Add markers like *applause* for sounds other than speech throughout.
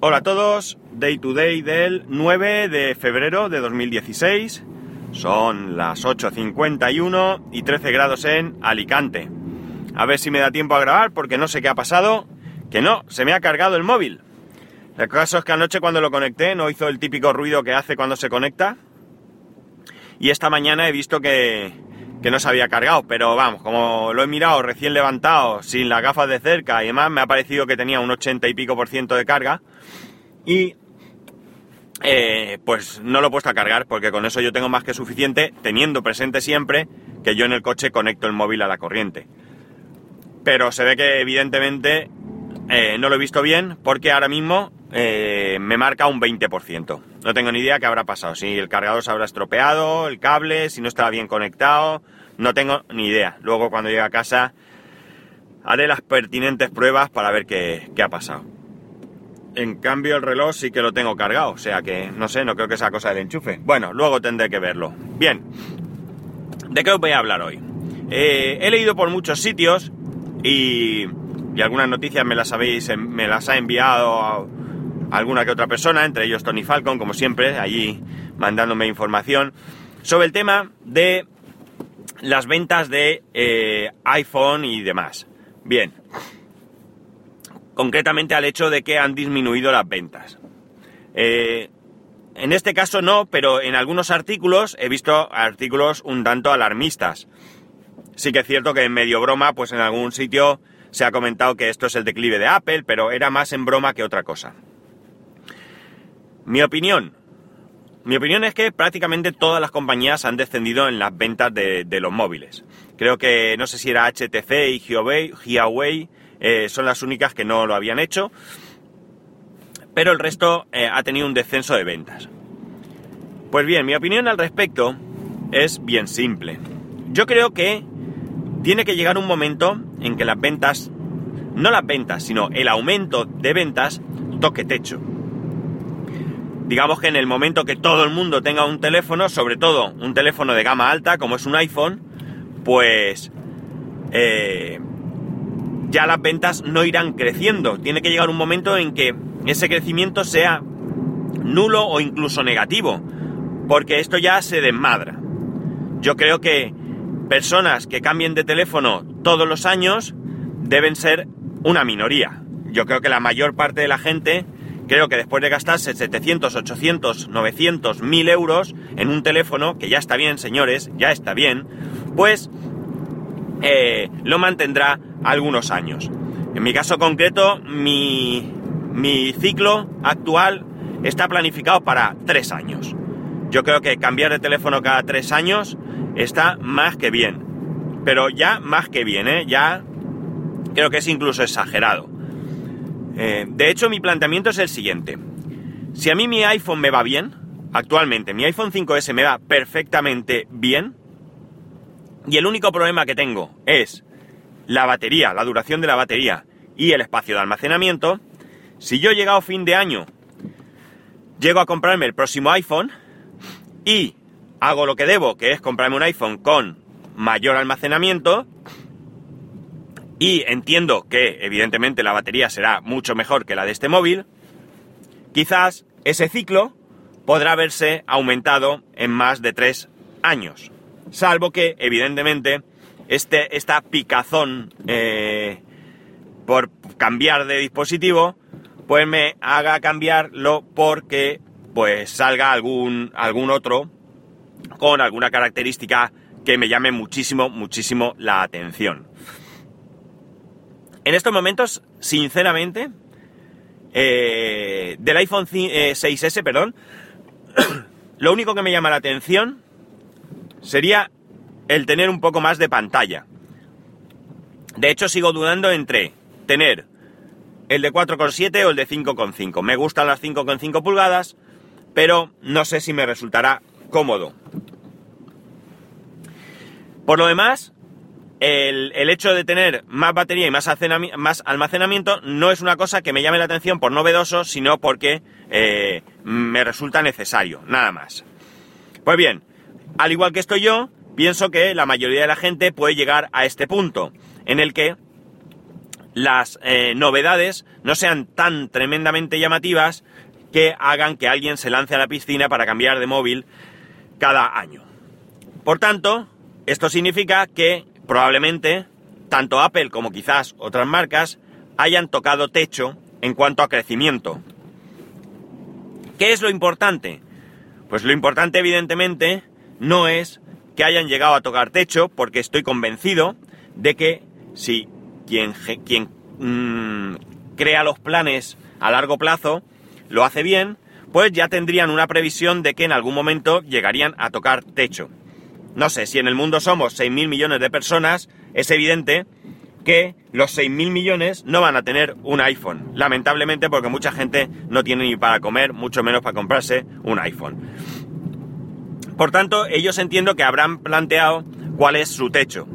Hola a todos, Day to Day del 9 de febrero de 2016. Son las 8.51 y 13 grados en Alicante. A ver si me da tiempo a grabar porque no sé qué ha pasado. Que no, se me ha cargado el móvil. El caso es que anoche cuando lo conecté no hizo el típico ruido que hace cuando se conecta. Y esta mañana he visto que, que no se había cargado, pero vamos, como lo he mirado recién levantado, sin las gafas de cerca y demás, me ha parecido que tenía un 80 y pico por ciento de carga y eh, pues no lo he puesto a cargar porque con eso yo tengo más que suficiente, teniendo presente siempre que yo en el coche conecto el móvil a la corriente. Pero se ve que evidentemente eh, no lo he visto bien porque ahora mismo eh, me marca un 20%. No tengo ni idea qué habrá pasado. Si el cargador se habrá estropeado, el cable, si no estaba bien conectado, no tengo ni idea. Luego cuando llegue a casa haré las pertinentes pruebas para ver qué, qué ha pasado. En cambio el reloj sí que lo tengo cargado, o sea que no sé, no creo que sea cosa del enchufe. Bueno, luego tendré que verlo. Bien, ¿de qué os voy a hablar hoy? Eh, he leído por muchos sitios y, y algunas noticias me las habéis, me las ha enviado alguna que otra persona, entre ellos Tony Falcon, como siempre, allí mandándome información sobre el tema de las ventas de eh, iPhone y demás. Bien, concretamente al hecho de que han disminuido las ventas. Eh, en este caso no, pero en algunos artículos he visto artículos un tanto alarmistas. Sí que es cierto que en medio broma, pues en algún sitio se ha comentado que esto es el declive de Apple, pero era más en broma que otra cosa. Mi opinión. Mi opinión es que prácticamente todas las compañías han descendido en las ventas de, los móviles. Creo que no sé si era HTC y Huawei, Huawei eh, son las únicas que no lo habían hecho, pero el resto eh, ha tenido un descenso de ventas. Pues bien, mi opinión al respecto es bien simple. Yo creo que tiene que llegar un momento en que las ventas, no las ventas, sino el aumento de ventas, toque techo. Digamos que en el momento que todo el mundo tenga un teléfono, sobre todo un teléfono de gama alta, como es un iPhone, pues eh, ya las ventas no irán creciendo. Tiene que llegar un momento en que ese crecimiento sea nulo o incluso negativo, porque esto ya se desmadra. Yo creo que personas que cambien de teléfono todos los años deben ser una minoría. Yo creo que la mayor parte de la gente, creo que después de gastarse 700, 800, 900, 1000 euros en un teléfono, que ya está bien, señores, ya está bien, pues eh, lo mantendrá algunos años. En mi caso concreto, mi, mi ciclo actual está planificado para tres años. Yo creo que cambiar de teléfono cada tres años está más que bien. Pero ya más que bien, ¿eh? Ya creo que es incluso exagerado. Eh, de hecho, mi planteamiento es el siguiente. Si a mí mi iPhone me va bien, actualmente mi iPhone 5S me va perfectamente bien, y el único problema que tengo es la batería, la duración de la batería y el espacio de almacenamiento, si yo llegado fin de año llego a comprarme el próximo iPhone y hago lo que debo, que es comprarme un iPhone con mayor almacenamiento, y entiendo que evidentemente la batería será mucho mejor que la de este móvil, quizás ese ciclo podrá verse aumentado en más de tres años. Salvo que, evidentemente, este, esta picazón eh, por cambiar de dispositivo, pues me haga cambiarlo porque pues salga algún, algún otro con alguna característica que me llame muchísimo, muchísimo la atención. En estos momentos, sinceramente, eh, del iPhone 6S, eh, perdón, *coughs* lo único que me llama la atención sería el tener un poco más de pantalla. De hecho, sigo dudando entre tener el de 4,7 o el de 5,5. Me gustan las 5,5 pulgadas, pero no sé si me resultará cómodo. Por lo demás, el, hecho de tener más batería y más, almacenamiento no es una cosa que me llame la atención por novedoso, sino porque eh, me resulta necesario, nada más. Pues bien, al igual que estoy yo, pienso que la mayoría de la gente puede llegar a este punto, en el que las eh, novedades no sean tan tremendamente llamativas que hagan que alguien se lance a la piscina para cambiar de móvil cada año. Por tanto, esto significa que probablemente tanto Apple como quizás otras marcas hayan tocado techo en cuanto a crecimiento. ¿Qué es lo importante? Pues lo importante evidentemente no es que hayan llegado a tocar techo, porque estoy convencido de que si quien, quien mm, crea los planes a largo plazo lo hace bien, pues ya tendrían una previsión de que en algún momento llegarían a tocar techo. No sé, si en el mundo somos 6.000 millones de personas, es evidente que los 6.000 millones no van a tener un iPhone. Lamentablemente porque mucha gente no tiene ni para comer, mucho menos para comprarse un iPhone. Por tanto, ellos entiendo que habrán planteado cuál es su techo.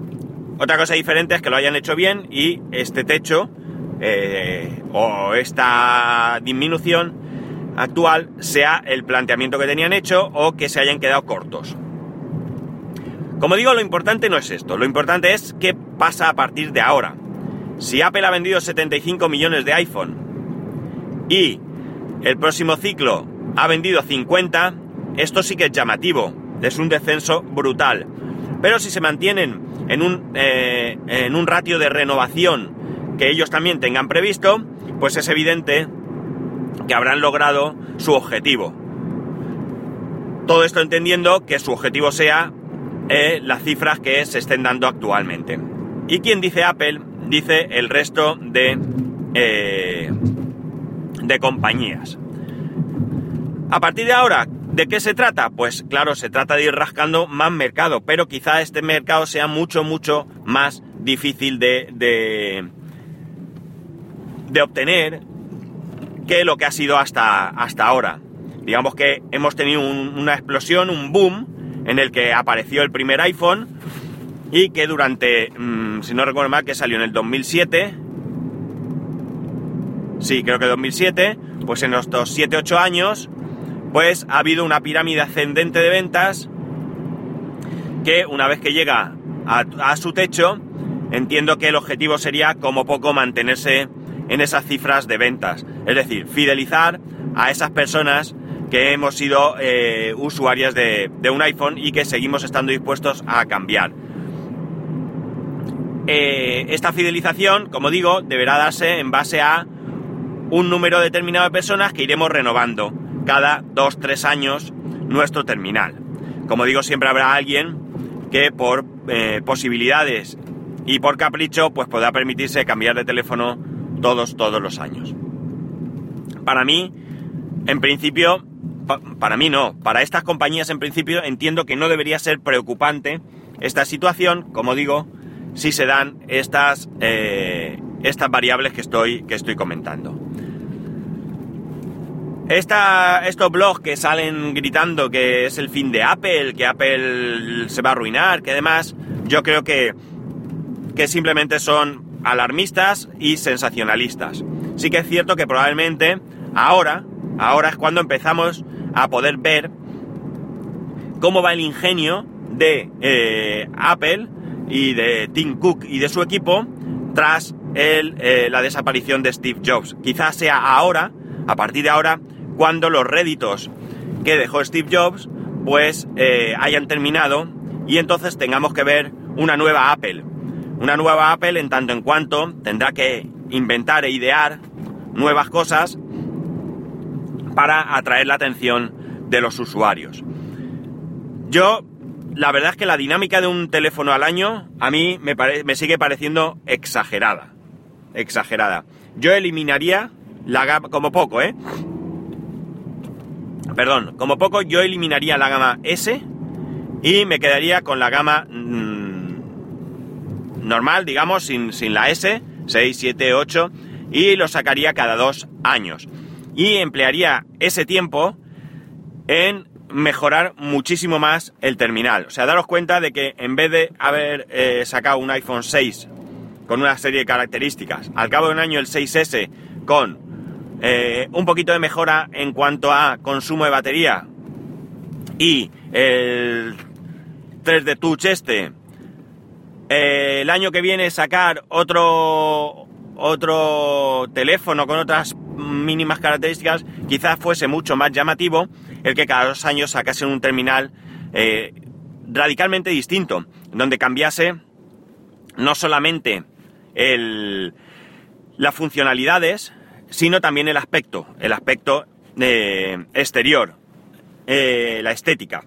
Otra cosa diferente es que lo hayan hecho bien y este techo eh, o esta disminución actual sea el planteamiento que tenían hecho o que se hayan quedado cortos. Como digo, lo importante no es esto, lo importante es qué pasa a partir de ahora. Si Apple ha vendido 75 millones de iPhone y el próximo ciclo ha vendido 50, esto sí que es llamativo, es un descenso brutal. Pero si se mantienen en un, eh, en un ratio de renovación que ellos también tengan previsto, pues es evidente que habrán logrado su objetivo. Todo esto entendiendo que su objetivo sea eh, las cifras que se estén dando actualmente. Y quien dice Apple, dice el resto de, eh, de compañías. A partir de ahora, ¿de qué se trata? Pues claro, se trata de ir rascando más mercado, pero quizá este mercado sea mucho, mucho más difícil de, de, de obtener que lo que ha sido hasta, hasta ahora. Digamos que hemos tenido una explosión, un boom, en el que apareció el primer iPhone y que durante, mm, si no recuerdo mal, que salió en el 2007, sí, creo que 2007, pues en estos 7-8 años, pues ha habido una pirámide ascendente de ventas que una vez que llega a, a su techo, entiendo que el objetivo sería como poco mantenerse en esas cifras de ventas. Es decir, fidelizar a esas personas que hemos sido eh, usuarias de, un iPhone y que seguimos estando dispuestos a cambiar. Eh, esta fidelización, como digo, deberá darse en base a un número determinado de personas que iremos renovando cada 2-3 años nuestro terminal. Como digo, siempre habrá alguien que por eh, posibilidades y por capricho pues podrá permitirse cambiar de teléfono todos, todos los años. Para mí, en principio, para mí no, para estas compañías en principio entiendo que no debería ser preocupante esta situación, como digo, si se dan estas, eh, estas variables que estoy, que estoy comentando. Esta, estos blogs que salen gritando que es el fin de Apple, que Apple se va a arruinar, que además yo creo que, que simplemente son alarmistas y sensacionalistas. Sí que es cierto que probablemente ahora, ahora es cuando empezamos a poder ver cómo va el ingenio de eh, Apple y de Tim Cook y de su equipo tras el, eh, la desaparición de Steve Jobs. Quizás sea ahora, a partir de ahora, cuando los réditos que dejó Steve Jobs pues eh, hayan terminado y entonces tengamos que ver una nueva Apple. Una nueva Apple en tanto en cuanto tendrá que inventar e idear nuevas cosas para atraer la atención de los usuarios. Yo, la verdad es que la dinámica de un teléfono al año a mí me, me sigue pareciendo exagerada. Exagerada. Yo eliminaría la gama, como poco, ¿eh? Perdón, como poco yo eliminaría la gama S y me quedaría con la gama mm, normal, digamos, sin, sin la S, 6, 7, 8, y lo sacaría cada dos años y emplearía ese tiempo en mejorar muchísimo más el terminal. O sea, daros cuenta de que en vez de haber eh, sacado un iPhone 6 con una serie de características, al cabo de un año el 6S con eh, un poquito de mejora en cuanto a consumo de batería y el 3D Touch este, eh, el año que viene sacar otro otro teléfono con otras mínimas características, quizás fuese mucho más llamativo el que cada dos años sacasen un terminal eh, radicalmente distinto, donde cambiase no solamente el, las funcionalidades, sino también el aspecto, el aspecto eh, exterior, eh, la estética.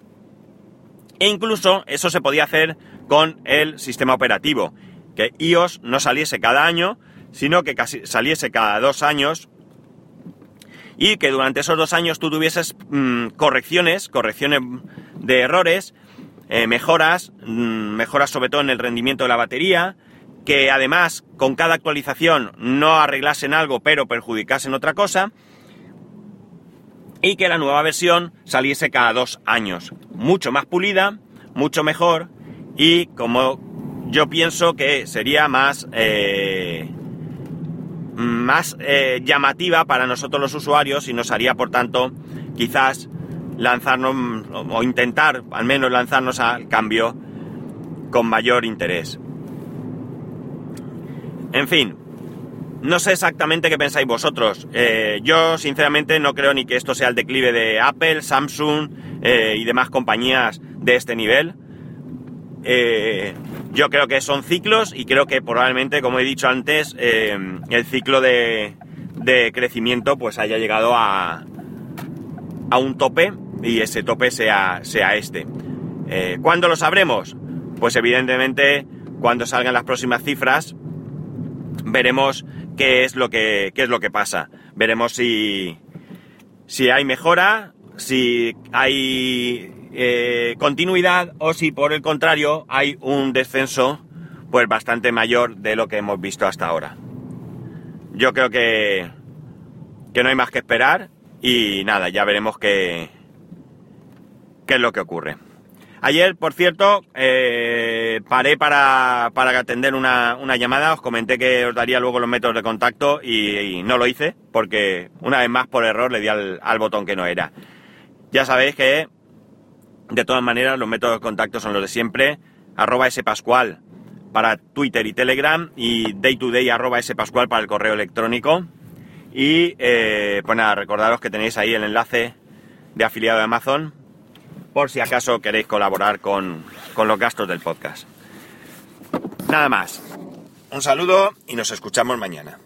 E incluso eso se podía hacer con el sistema operativo, que iOS no saliese cada año, sino que casi saliese cada dos años y que durante esos dos años tú tuvieses mm, correcciones, correcciones de errores, eh, mejoras, mm, mejoras sobre todo en el rendimiento de la batería, que además con cada actualización no arreglasen algo pero perjudicasen otra cosa, y que la nueva versión saliese cada dos años. Mucho más pulida, mucho mejor y como yo pienso que sería más, eh, más eh, llamativa para nosotros los usuarios y nos haría por tanto quizás lanzarnos o intentar al menos lanzarnos al cambio con mayor interés. En fin, no sé exactamente qué pensáis vosotros. Eh, yo, sinceramente, no creo ni que esto sea el declive de Apple, Samsung eh, y demás compañías de este nivel. Yo creo que son ciclos y creo que probablemente, como he dicho antes, el ciclo de, crecimiento pues haya llegado a, a un tope y ese tope sea, sea este. ¿Cuándo lo sabremos? Pues evidentemente cuando salgan las próximas cifras veremos qué es lo que, es lo que pasa. Veremos si, si hay mejora, si hay eh, continuidad o si por el contrario hay un descenso pues bastante mayor de lo que hemos visto hasta ahora. Yo creo que, que no hay más que esperar y nada, ya veremos qué, qué es lo que ocurre. Ayer, por cierto, eh, paré para, atender una, llamada, os comenté que os daría luego los métodos de contacto y, no lo hice porque una vez más por error le di al, botón que no era. Ya sabéis que de todas maneras los métodos de contacto son los de siempre, arroba spascual para Twitter y Telegram y daytoday arroba spascual para el correo electrónico. Y eh, pues nada, recordaros que tenéis ahí el enlace de afiliado de Amazon por si acaso queréis colaborar con, con los gastos del podcast. Nada más. Un saludo y nos escuchamos mañana.